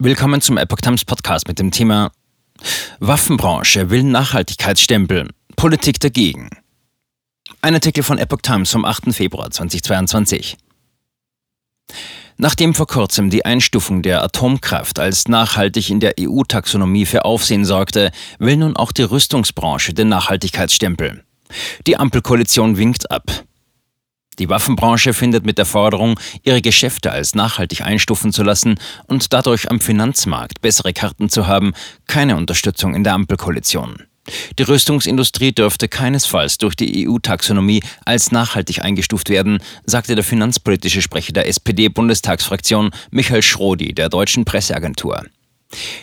Willkommen zum Epoch Times Podcast mit dem Thema Waffenbranche will Nachhaltigkeitsstempel, Politik dagegen. Ein Artikel von Epoch Times vom 8. Februar 2022. Nachdem vor kurzem die Einstufung der Atomkraft als nachhaltig in der EU-Taxonomie für Aufsehen sorgte, will nun auch die Rüstungsbranche den Nachhaltigkeitsstempel. Die Ampelkoalition winkt ab. Die Waffenbranche findet mit der Forderung, ihre Geschäfte als nachhaltig einstufen zu lassen und dadurch am Finanzmarkt bessere Karten zu haben, keine Unterstützung in der Ampelkoalition. Die Rüstungsindustrie dürfte keinesfalls durch die EU-Taxonomie als nachhaltig eingestuft werden, sagte der finanzpolitische Sprecher der SPD-Bundestagsfraktion Michael Schrodi der deutschen Presseagentur.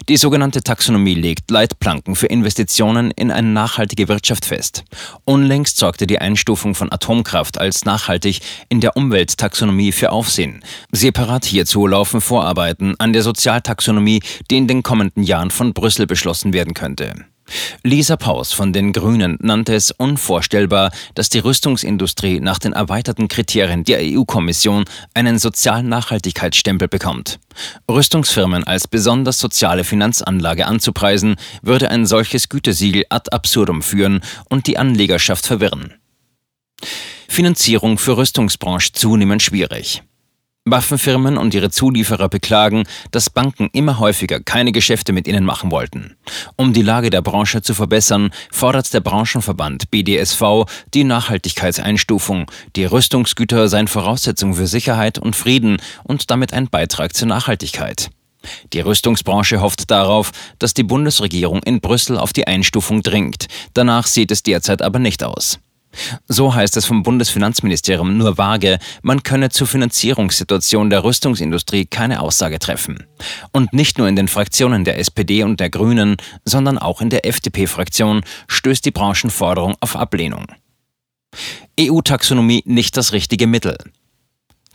Die sogenannte Taxonomie legt Leitplanken für Investitionen in eine nachhaltige Wirtschaft fest. Unlängst sorgte die Einstufung von Atomkraft als nachhaltig in der Umwelttaxonomie für Aufsehen. Separat hierzu laufen Vorarbeiten an der Sozialtaxonomie, die in den kommenden Jahren von Brüssel beschlossen werden könnte. Lisa Paus von den Grünen nannte es unvorstellbar, dass die Rüstungsindustrie nach den erweiterten Kriterien der EU-Kommission einen sozialen Nachhaltigkeitsstempel bekommt. Rüstungsfirmen als besonders soziale Finanzanlage anzupreisen, würde ein solches Gütesiegel ad absurdum führen und die Anlegerschaft verwirren. Finanzierung für Rüstungsbranche zunehmend schwierig. Waffenfirmen und ihre Zulieferer beklagen, dass Banken immer häufiger keine Geschäfte mit ihnen machen wollten. Um die Lage der Branche zu verbessern, fordert der Branchenverband BDSV die Nachhaltigkeitseinstufung. Die Rüstungsgüter seien Voraussetzung für Sicherheit und Frieden und damit ein Beitrag zur Nachhaltigkeit. Die Rüstungsbranche hofft darauf, dass die Bundesregierung in Brüssel auf die Einstufung dringt. Danach sieht es derzeit aber nicht aus. So heißt es vom Bundesfinanzministerium nur vage, man könne zur Finanzierungssituation der Rüstungsindustrie keine Aussage treffen. Und nicht nur in den Fraktionen der SPD und der Grünen, sondern auch in der FDP-Fraktion stößt die Branchenforderung auf Ablehnung. EU-Taxonomie nicht das richtige Mittel.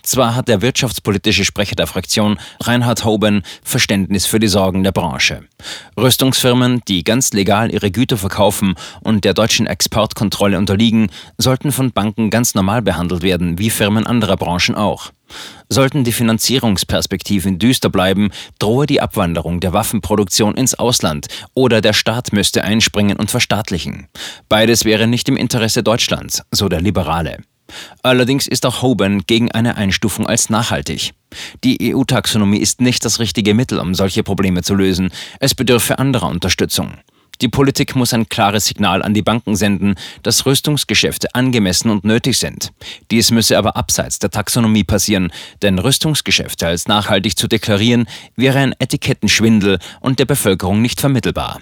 Zwar hat der wirtschaftspolitische Sprecher der Fraktion, Reinhard Hoben, Verständnis für die Sorgen der Branche. Rüstungsfirmen, die ganz legal ihre Güter verkaufen und der deutschen Exportkontrolle unterliegen, sollten von Banken ganz normal behandelt werden, wie Firmen anderer Branchen auch. Sollten die Finanzierungsperspektiven düster bleiben, drohe die Abwanderung der Waffenproduktion ins Ausland oder der Staat müsste einspringen und verstaatlichen. Beides wäre nicht im Interesse Deutschlands, so der Liberale. Allerdings ist auch Hoban gegen eine Einstufung als nachhaltig. Die EU-Taxonomie ist nicht das richtige Mittel, um solche Probleme zu lösen. Es bedürfe anderer Unterstützung. Die Politik muss ein klares Signal an die Banken senden, dass Rüstungsgeschäfte angemessen und nötig sind. Dies müsse aber abseits der Taxonomie passieren, denn Rüstungsgeschäfte als nachhaltig zu deklarieren, wäre ein Etikettenschwindel und der Bevölkerung nicht vermittelbar.